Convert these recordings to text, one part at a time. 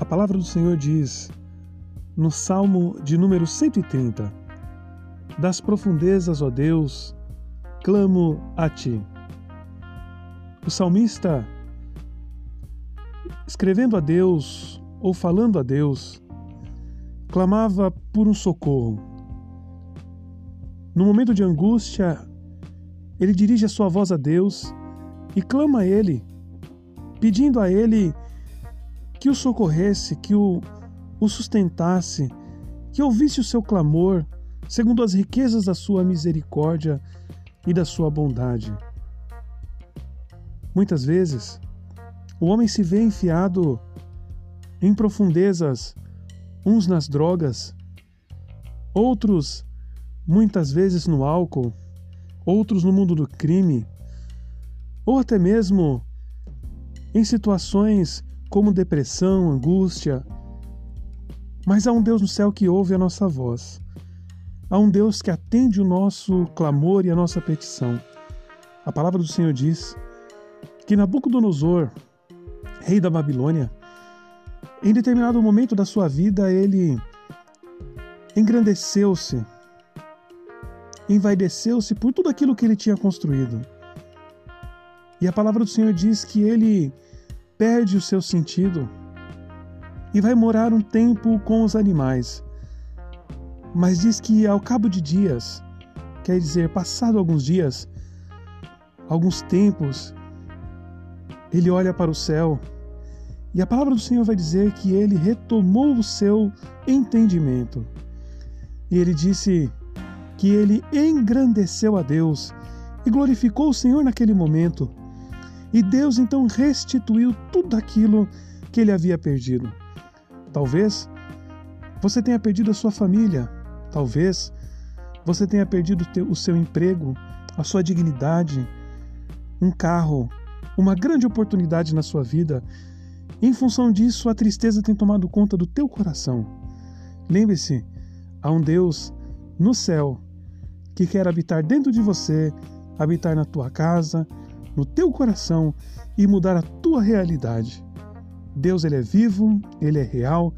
A palavra do Senhor diz, no Salmo de número 130, Das profundezas, ó Deus, clamo a ti. O salmista, escrevendo a Deus ou falando a Deus, clamava por um socorro. No momento de angústia, ele dirige a sua voz a Deus e clama a Ele, pedindo a Ele que o socorresse, que o, o sustentasse, que ouvisse o seu clamor, segundo as riquezas da sua misericórdia e da sua bondade. Muitas vezes, o homem se vê enfiado em profundezas, uns nas drogas, outros muitas vezes no álcool, outros no mundo do crime, ou até mesmo em situações como depressão, angústia. Mas há um Deus no céu que ouve a nossa voz. Há um Deus que atende o nosso clamor e a nossa petição. A palavra do Senhor diz que Nabucodonosor, rei da Babilônia, em determinado momento da sua vida, ele engrandeceu-se, envaideceu-se por tudo aquilo que ele tinha construído. E a palavra do Senhor diz que ele perde o seu sentido e vai morar um tempo com os animais. Mas diz que ao cabo de dias, quer dizer, passado alguns dias, alguns tempos, ele olha para o céu e a palavra do Senhor vai dizer que ele retomou o seu entendimento. E ele disse que ele engrandeceu a Deus e glorificou o Senhor naquele momento. E Deus então restituiu tudo aquilo que ele havia perdido. Talvez você tenha perdido a sua família, talvez você tenha perdido o seu emprego, a sua dignidade, um carro, uma grande oportunidade na sua vida. Em função disso, a tristeza tem tomado conta do teu coração. Lembre-se, há um Deus no céu que quer habitar dentro de você, habitar na tua casa, no teu coração e mudar a tua realidade. Deus ele é vivo, ele é real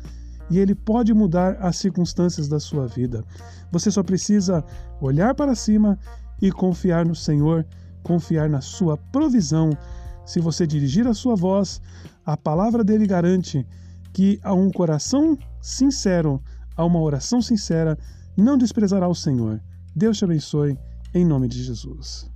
e ele pode mudar as circunstâncias da sua vida. Você só precisa olhar para cima e confiar no Senhor, confiar na sua provisão. Se você dirigir a sua voz, a palavra dele garante que a um coração sincero, a uma oração sincera, não desprezará o Senhor. Deus te abençoe, em nome de Jesus.